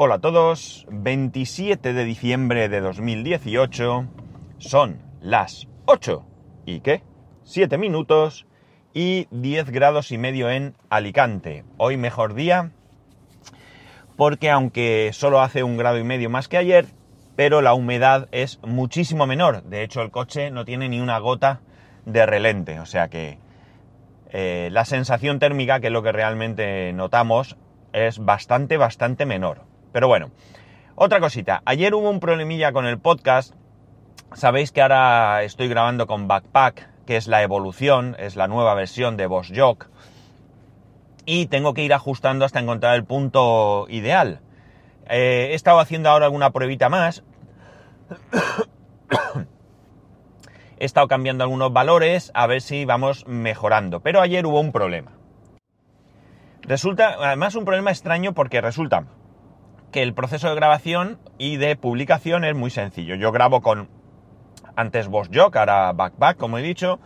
Hola a todos, 27 de diciembre de 2018, son las 8 y qué, 7 minutos y 10 grados y medio en Alicante. Hoy mejor día porque aunque solo hace un grado y medio más que ayer, pero la humedad es muchísimo menor. De hecho el coche no tiene ni una gota de relente, o sea que eh, la sensación térmica, que es lo que realmente notamos, es bastante, bastante menor. Pero bueno, otra cosita. Ayer hubo un problemilla con el podcast. Sabéis que ahora estoy grabando con Backpack, que es la evolución, es la nueva versión de Boss Jock. Y tengo que ir ajustando hasta encontrar el punto ideal. Eh, he estado haciendo ahora alguna pruebita más. he estado cambiando algunos valores a ver si vamos mejorando. Pero ayer hubo un problema. Resulta, además, un problema extraño porque resulta que el proceso de grabación y de publicación es muy sencillo. Yo grabo con antes VoxJock, ahora Backback, como he dicho,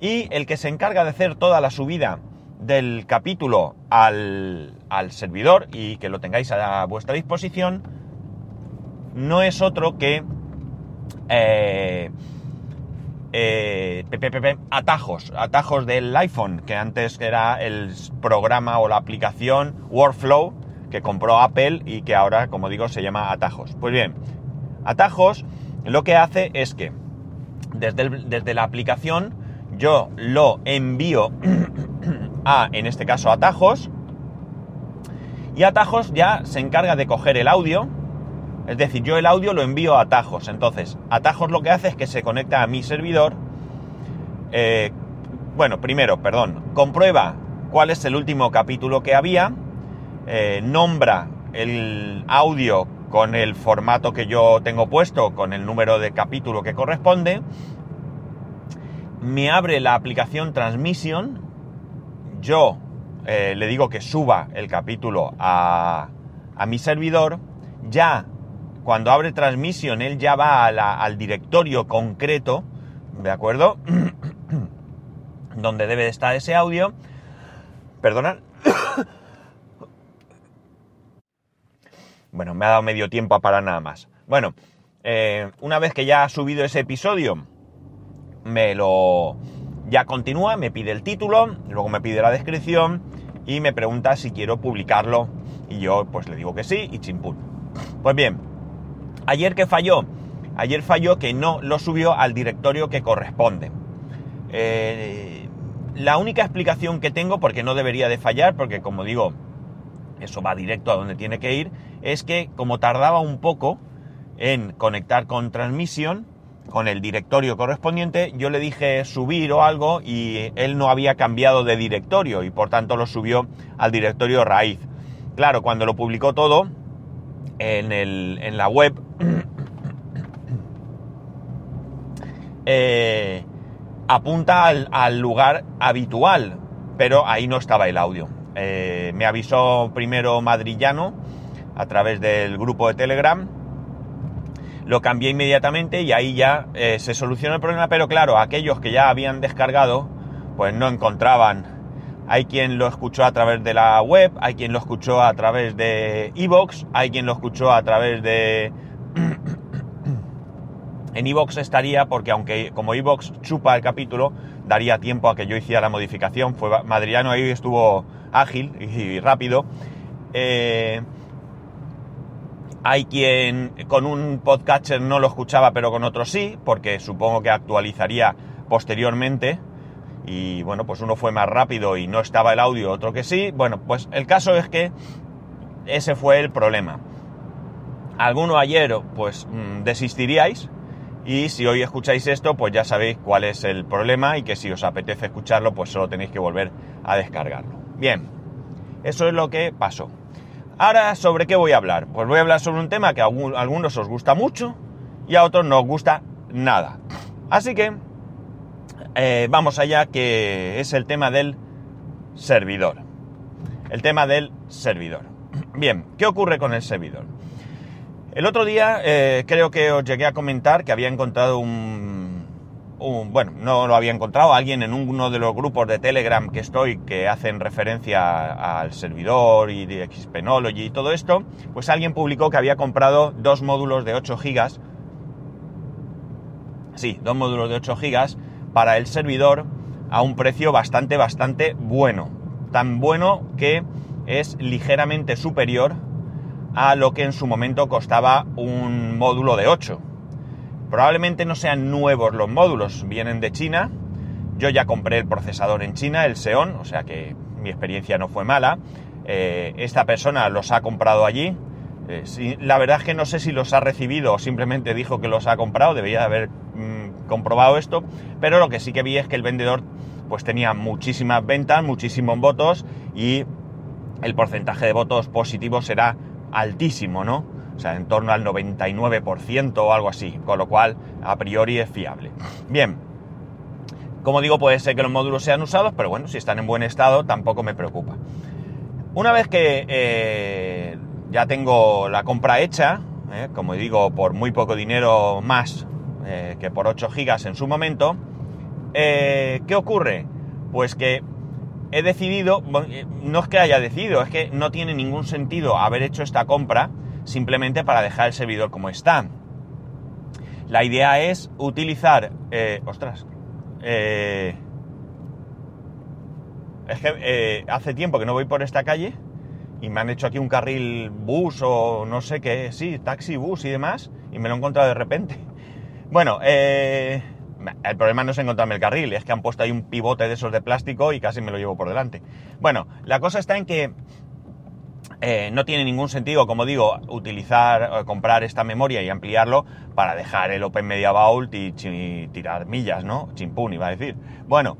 y el que se encarga de hacer toda la subida del capítulo al, servidor y que lo tengáis a vuestra disposición, no es otro que eh, eh, atajos, atajos del iPhone, que antes era el programa o la aplicación Workflow que compró Apple y que ahora, como digo, se llama atajos. Pues bien, atajos lo que hace es que desde, desde la aplicación yo lo envío a, en este caso, atajos, y atajos ya se encarga de coger el audio, es decir, yo el audio lo envío a atajos. Entonces, atajos lo que hace es que se conecta a mi servidor. Eh, bueno, primero, perdón, comprueba cuál es el último capítulo que había, eh, nombra el audio con el formato que yo tengo puesto, con el número de capítulo que corresponde, me abre la aplicación Transmission, yo eh, le digo que suba el capítulo a, a mi servidor, ya cuando abre Transmission, él ya va al directorio concreto, ¿de acuerdo? Donde debe de estar ese audio. Perdonad. bueno, me ha dado medio tiempo para nada más. Bueno, eh, una vez que ya ha subido ese episodio, me lo... Ya continúa, me pide el título, luego me pide la descripción y me pregunta si quiero publicarlo. Y yo pues le digo que sí y chimpún. Pues bien, Ayer que falló, ayer falló que no lo subió al directorio que corresponde. Eh, la única explicación que tengo, porque no debería de fallar, porque como digo, eso va directo a donde tiene que ir, es que como tardaba un poco en conectar con transmisión, con el directorio correspondiente, yo le dije subir o algo y él no había cambiado de directorio y por tanto lo subió al directorio raíz. Claro, cuando lo publicó todo en, la web, Eh, apunta al, lugar habitual, pero ahí no estaba el audio. Eh, me avisó primero Madrillano a través del grupo de Telegram. Lo cambié inmediatamente y ahí ya eh, se solucionó el problema, pero claro, aquellos que ya habían descargado, pues no encontraban. Hay quien lo escuchó a través de la web, hay quien lo escuchó a través de Evox, hay quien lo escuchó a través de en iVox estaría porque aunque como iVox chupa el capítulo, daría tiempo a que yo hiciera la modificación. Fue Madriano ahí estuvo ágil y rápido. Eh, hay quien con un podcatcher no lo escuchaba, pero con otro sí, porque supongo que actualizaría posteriormente. Y bueno, pues uno fue más rápido y no estaba el audio, otro que sí. Bueno, pues el caso es que ese fue el problema. Alguno ayer, pues mm, desistiríais, y si hoy escucháis esto, pues ya sabéis cuál es el problema y que si os apetece escucharlo, pues solo tenéis que volver a descargarlo. Bien, eso es lo que pasó. Ahora, ¿sobre qué voy a hablar? Pues voy a hablar sobre un tema que a algunos os gusta mucho y a otros no os gusta nada. Así que eh, vamos allá, que es el tema del servidor. El tema del servidor. Bien, ¿qué ocurre con el servidor? El otro día eh, creo que os llegué a comentar que había encontrado un, bueno, no lo había encontrado, alguien en uno de los grupos de Telegram que estoy, que hacen referencia al servidor y de Xpenology y todo esto, pues alguien publicó que había comprado dos módulos de 8 gigas, sí, dos módulos de 8 gigas para el servidor a un precio bastante, bastante bueno. Tan bueno que es ligeramente superior a lo que en su momento costaba un módulo de 8. Probablemente no sean nuevos los módulos, vienen de China. Yo ya compré el procesador en China, el Xeon, o sea que mi experiencia no fue mala. Eh, esta persona los ha comprado allí. Eh, la verdad es que no sé si los ha recibido o simplemente dijo que los ha comprado, debería haber mm, comprobado esto, pero lo que sí que vi es que el vendedor pues tenía muchísimas ventas, muchísimos votos y el porcentaje de votos positivos será altísimo, ¿no? O sea, en torno al 99% o algo así, con lo cual a priori es fiable. Bien, como digo, puede ser que los módulos sean usados, pero bueno, si están en buen estado tampoco me preocupa. Una vez que eh, ya tengo la compra hecha, eh, como digo, por muy poco dinero más eh, que por 8 gigas en su momento, ¿qué ocurre? Pues que he decidido, no es que haya decidido, es que no tiene ningún sentido haber hecho esta compra simplemente para dejar el servidor como está. La idea es utilizar... Eh, ostras. Eh, es que eh, hace tiempo que no voy por esta calle y me han hecho aquí un carril bus o no sé qué, sí, taxi, bus y demás, y me lo he encontrado de repente. Bueno, el problema no es encontrarme el carril, es que han puesto ahí un pivote de esos de plástico y casi me lo llevo por delante. Bueno, la cosa está en que eh, no tiene ningún sentido, como digo, utilizar, eh, comprar esta memoria y ampliarlo para dejar el Open Media Vault y, tirar millas, ¿no? Chimpún iba a decir. Bueno,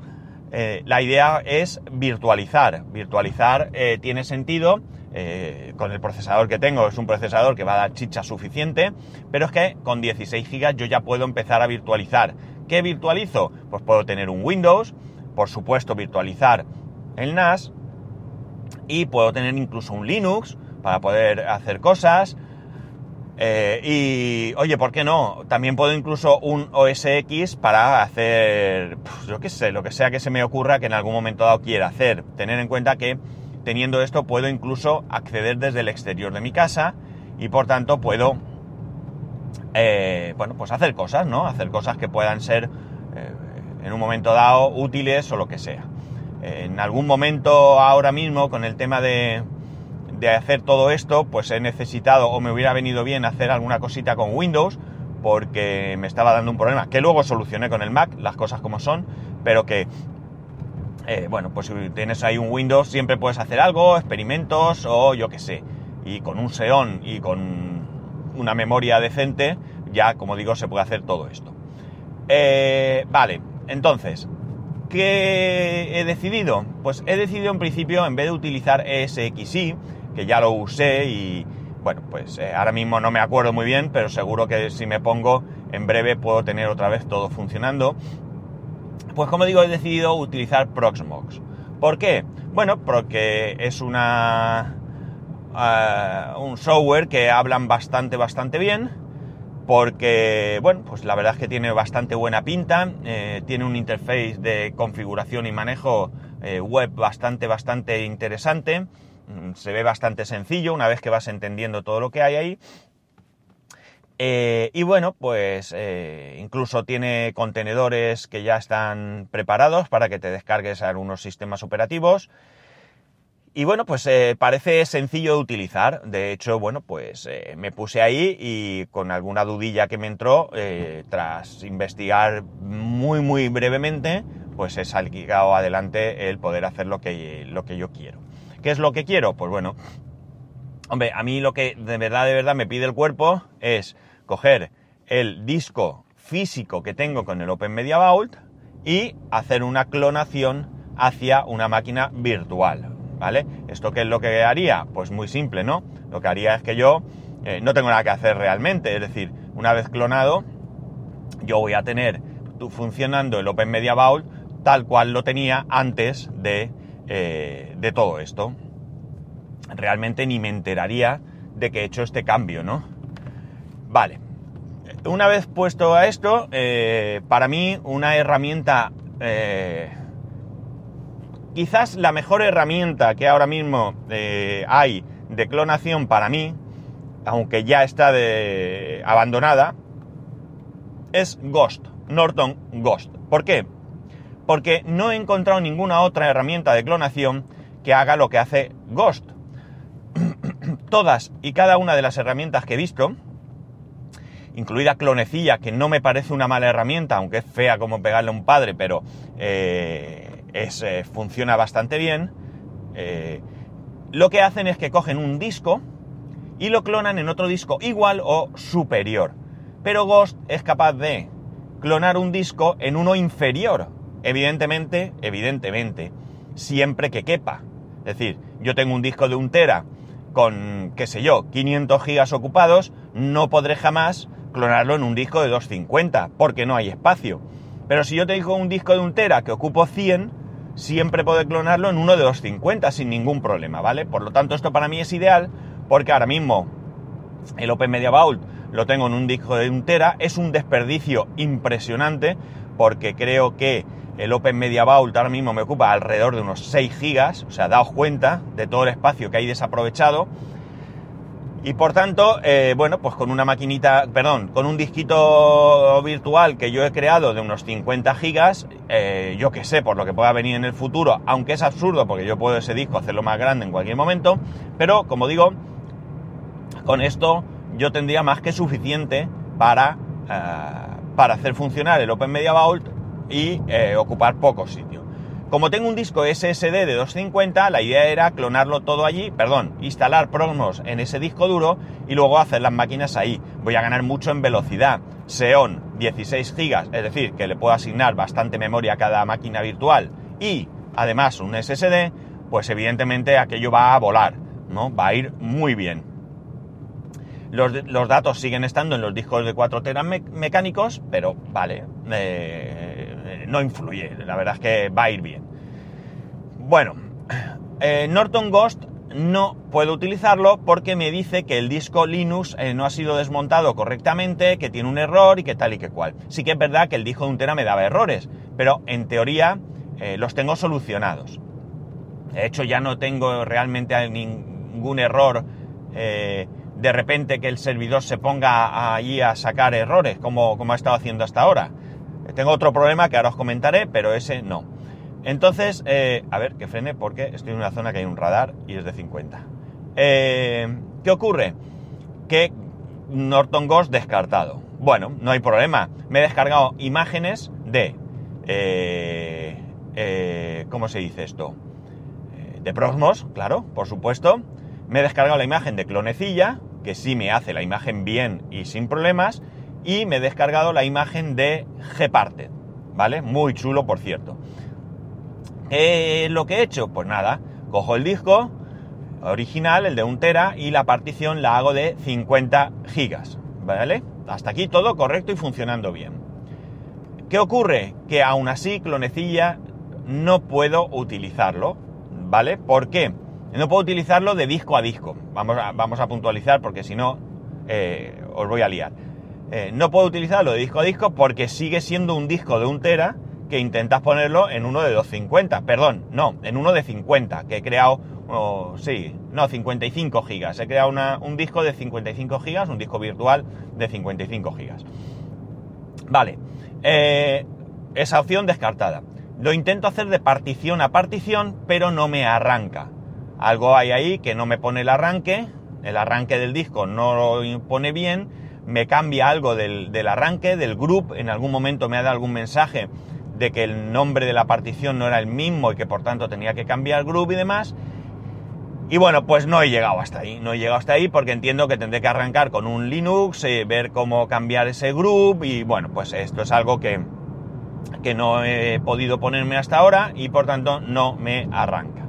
eh, la idea es virtualizar. Virtualizar tiene sentido. con el procesador que tengo es un procesador que va a dar chicha suficiente, pero es que con 16 GB yo ya puedo empezar a virtualizar. ¿Qué virtualizo? Pues puedo tener un Windows, por supuesto virtualizar el NAS, y puedo tener incluso un Linux para poder hacer cosas. Eh, y oye, ¿por qué no? También puedo incluso un OS X para hacer, yo qué sé, lo que sea que se me ocurra que en algún momento dado quiera hacer. Tener en cuenta que teniendo esto puedo incluso acceder desde el exterior de mi casa y por tanto puedo, eh, bueno, pues hacer cosas, ¿no? Hacer cosas que puedan ser eh, en un momento dado útiles o lo que sea en algún momento ahora mismo con el tema de, hacer todo esto, pues he necesitado o me hubiera venido bien hacer alguna cosita con Windows porque me estaba dando un problema que luego solucioné con el Mac, las cosas como son, pero que, eh, bueno, pues si tienes ahí un Windows siempre puedes hacer algo, experimentos o yo qué sé. Y con un Xeon y con una memoria decente, ya como digo, se puede hacer todo esto. Eh, vale, entonces, ¿Qué he decidido? Pues he decidido en principio, en vez de utilizar ESXi, que ya lo usé y bueno, pues eh, ahora mismo no me acuerdo muy bien, pero seguro que si me pongo en breve puedo tener otra vez todo funcionando. Pues como digo, he decidido utilizar Proxmox. ¿Por qué? Bueno, porque es una... Eh, un software que hablan bastante, bastante bien porque, bueno, pues la verdad es que tiene bastante buena pinta, eh, tiene un interface de configuración y manejo eh, web bastante, bastante interesante, mm, se ve bastante sencillo una vez que vas entendiendo todo lo que hay ahí. Y bueno, pues incluso tiene contenedores que ya están preparados para que te descargues algunos sistemas operativos. Y bueno, pues eh, parece sencillo de utilizar. De hecho, bueno, pues eh, me puse ahí y con alguna dudilla que me entró, eh, tras investigar muy, muy brevemente, pues he salido adelante el poder hacer lo que, lo que yo quiero. ¿Qué es lo que quiero? Pues bueno, hombre, a mí lo que de verdad, de verdad me pide el cuerpo es coger el disco físico que tengo con el Open Media Vault y hacer una clonación hacia una máquina virtual. ¿Vale? ¿Esto qué es lo que haría? Pues muy simple, ¿no? Lo que haría es que yo eh, no tengo nada que hacer realmente, es decir, una vez clonado, yo voy a tener funcionando el Open Media Vault tal cual lo tenía antes de, eh, de todo esto. Realmente ni me enteraría de que he hecho este cambio, ¿no? Vale. una vez puesto a esto, eh, para mí una herramienta, quizás la mejor herramienta que ahora mismo eh, hay de clonación para mí, aunque ya está de, abandonada, es Ghost, Norton Ghost. ¿Por qué? Porque no he encontrado ninguna otra herramienta de clonación que haga lo que hace Ghost. Todas y cada una de las herramientas que he visto, incluida Clonecilla, que no me parece una mala herramienta, aunque es fea como pegarle a un padre, pero eh, es, eh, funciona bastante bien, eh, lo que hacen es que cogen un disco y lo clonan en otro disco igual o superior. Pero Ghost es capaz de clonar un disco en uno inferior. Evidentemente, evidentemente, siempre que quepa. Es decir, yo tengo un disco de un tera con, qué sé yo, 500 gigas ocupados, no podré jamás clonarlo en un disco de 250, porque no hay espacio. Pero si yo tengo un disco de un tera que ocupo 100, siempre puedo clonarlo en uno de 250 sin ningún problema, ¿vale? Por lo tanto, esto para mí es ideal, porque ahora mismo el Open Media Vault lo tengo en un disco de un tera, es un desperdicio impresionante, porque creo que el Open Media Vault ahora mismo me ocupa alrededor de unos 6 gigas, o sea, daos cuenta de todo el espacio que hay desaprovechado. Y por tanto, eh, bueno, pues con una maquinita, perdón, con un disquito virtual que yo he creado de unos 50 gigas, eh, yo que sé, por lo que pueda venir en el futuro, aunque es absurdo porque yo puedo ese disco hacerlo más grande en cualquier momento, pero como digo, con esto yo tendría más que suficiente para, eh, para hacer funcionar el Open Media Vault y ocupar poco sitio. Como tengo un disco SSD de 250, la idea era clonarlo todo allí, perdón, instalar Prognos en ese disco duro y luego hacer las máquinas ahí. Voy a ganar mucho en velocidad. Xeon 16 GB, es decir, que le puedo asignar bastante memoria a cada máquina virtual y además un SSD, pues evidentemente aquello va a volar, ¿no? Va a ir muy bien. Los, datos siguen estando en los discos de 4 teras mecánicos, pero vale, eh, no influye, la verdad es que va a ir bien. Bueno, eh, Norton Ghost no puedo utilizarlo porque me dice que el disco Linux eh, no ha sido desmontado correctamente, que tiene un error y que tal y que cual. Sí que es verdad que el disco de un tera me daba errores, pero en teoría los tengo solucionados. De hecho, ya no tengo realmente ningún error de repente que el servidor se ponga allí a sacar errores, como, como ha estado haciendo hasta ahora. Tengo otro problema que ahora os comentaré, pero ese no. Entonces, eh, a ver, que frene porque estoy en una zona que hay un radar y es de 50. Eh, ¿Qué ocurre? Que Norton Ghost descartado. Bueno, no hay problema. Me he descargado imágenes de... Eh, ¿Cómo se dice esto? de Prosmos, claro, por supuesto. Me he descargado la imagen de Clonecilla, que sí me hace la imagen bien y sin problemas, y me he descargado la imagen de Gparted, ¿vale? Muy chulo, por cierto. Eh, lo que he hecho, pues nada, cojo el disco original, el de un tera, y la partición la hago de 50 gigas, ¿vale? Hasta aquí todo correcto y funcionando bien. ¿Qué ocurre? Que aún así, clonecilla, no puedo utilizarlo, ¿vale? ¿Por qué? No puedo utilizarlo de disco a disco. Vamos a, vamos a puntualizar porque si no eh, os voy a liar. Eh, no puedo utilizarlo de disco a disco porque sigue siendo un disco de un tera que intentas ponerlo en uno de 250. Perdón, no, en uno de 50, que he creado, oh, sí, no, 55 gigas. He creado un disco de 55 gigas, un disco virtual de 55 gigas. Vale, eh, esa opción descartada. Lo intento hacer de partición a partición, pero no me arranca algo hay ahí que no me pone el arranque, el arranque del disco no lo pone bien, me cambia algo del, arranque, del group, en algún momento me ha dado algún mensaje de que el nombre de la partición no era el mismo y que por tanto tenía que cambiar el group y demás. Y bueno, pues no he llegado hasta ahí, no he llegado hasta ahí porque entiendo que tendré que arrancar con un Linux, eh, ver cómo cambiar ese group y bueno, pues esto es algo que, que no he podido ponerme hasta ahora y por tanto no me arranca.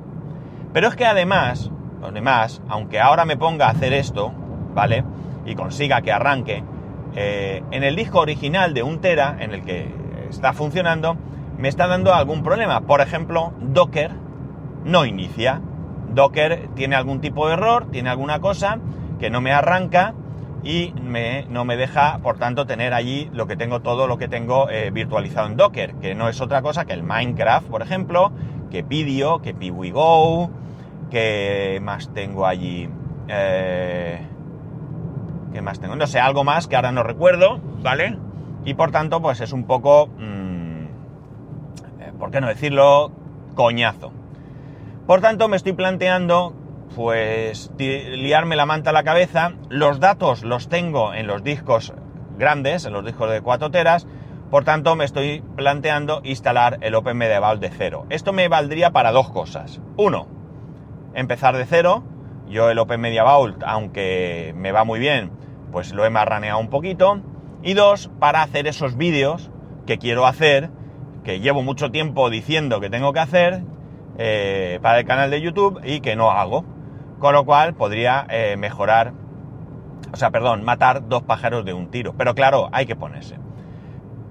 Pero es que además, además, aunque ahora me ponga a hacer esto, ¿vale? Y consiga que arranque, eh, en el disco original de un tera, en el que está funcionando, me está dando algún problema. Por ejemplo, Docker no inicia. Docker tiene algún tipo de error, tiene alguna cosa que no me arranca y no me deja, por tanto, tener allí lo que tengo, todo lo que tengo eh, virtualizado en Docker, que no es otra cosa que el Minecraft, por ejemplo, que Pidio, que PiwiGo, que más tengo allí... Eh, ¿Qué más tengo? No sé, algo más que ahora no recuerdo, ¿vale? Y por tanto, pues es un poco... Mm, eh, ¿Por qué no decirlo? Coñazo. Por tanto, me estoy planteando pues liarme la manta a la cabeza. Los datos los tengo en los discos grandes, en los discos de 4 teras, por tanto me estoy planteando instalar el Open Media Vault de cero. Esto me valdría para dos cosas. Uno, empezar de cero. Yo el Open Media Vault, aunque me va muy bien, pues lo he marraneado un poquito. Y dos, para hacer esos vídeos que quiero hacer, que llevo mucho tiempo diciendo que tengo que hacer eh, para el canal de YouTube y que no hago. Con lo cual podría eh, mejorar, o sea, perdón, matar dos pájaros de un tiro. Pero claro, hay que ponerse.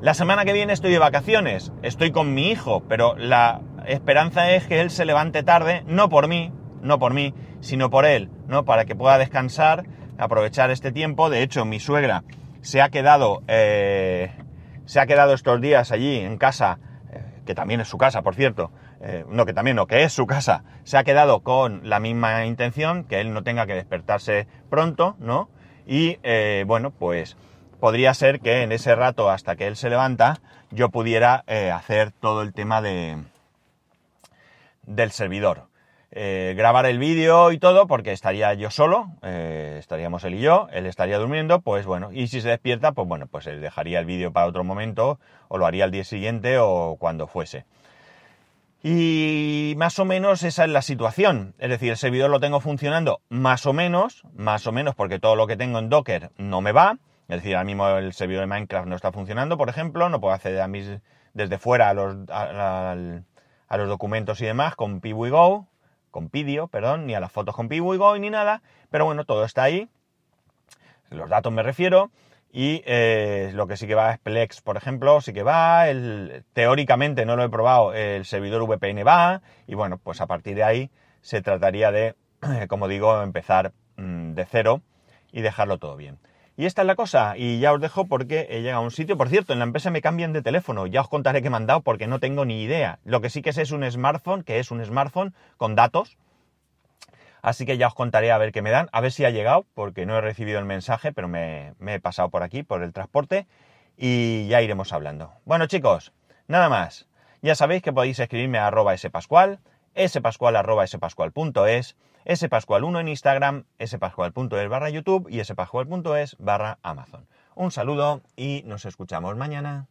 La semana que viene estoy de vacaciones, estoy con mi hijo, pero la esperanza es que él se levante tarde, no por mí, no por mí, sino por él, ¿no? Para que pueda descansar, aprovechar este tiempo. De hecho, mi suegra se ha quedado, eh, se ha quedado estos días allí en casa, eh, que también es su casa, por cierto, eh, no que también, no, que es su casa, se ha quedado con la misma intención, que él no tenga que despertarse pronto, ¿no? Y bueno, pues podría ser que en ese rato hasta que él se levanta, yo pudiera hacer todo el tema de del servidor. Grabar el vídeo y todo, porque estaría yo solo, estaríamos él y yo, él estaría durmiendo, pues bueno, y si se despierta, pues bueno, pues dejaría el vídeo para otro momento, o lo haría al día siguiente, o cuando fuese. Y más o menos esa es la situación. Es decir, el servidor lo tengo funcionando más o menos, más o menos porque todo lo que tengo en Docker no me va. Es decir, ahora mismo el servidor de Minecraft no está funcionando, por ejemplo, no puedo acceder a mis, desde fuera a los, a, los documentos y demás con PiwiGo, con Pidio, perdón, ni a las fotos con PiwiGo ni nada. Pero bueno, todo está ahí. Los datos me refiero. Y eh, lo que sí que va es Plex, por ejemplo, sí que va. El, teóricamente no lo he probado, el servidor VPN va. Y bueno, pues a partir de ahí se trataría de, como digo, empezar mm, de cero y dejarlo todo bien. Y esta es la cosa, y ya os dejo porque he llegado a un sitio. Por cierto, en la empresa me cambian de teléfono, ya os contaré qué me han dado porque no tengo ni idea. Lo que sí que sé es un smartphone, que es un smartphone con datos, Así que ya os contaré a ver qué me dan, a ver si ha llegado, porque no he recibido el mensaje, pero me, he pasado por aquí, por el transporte, y ya iremos hablando. Bueno chicos, nada más. Ya sabéis que podéis escribirme a arroba spascual, spascual arroba spascual.es, spascual1 en Instagram, spascual.es barra YouTube y spascual.es barra Amazon. Un saludo y nos escuchamos mañana.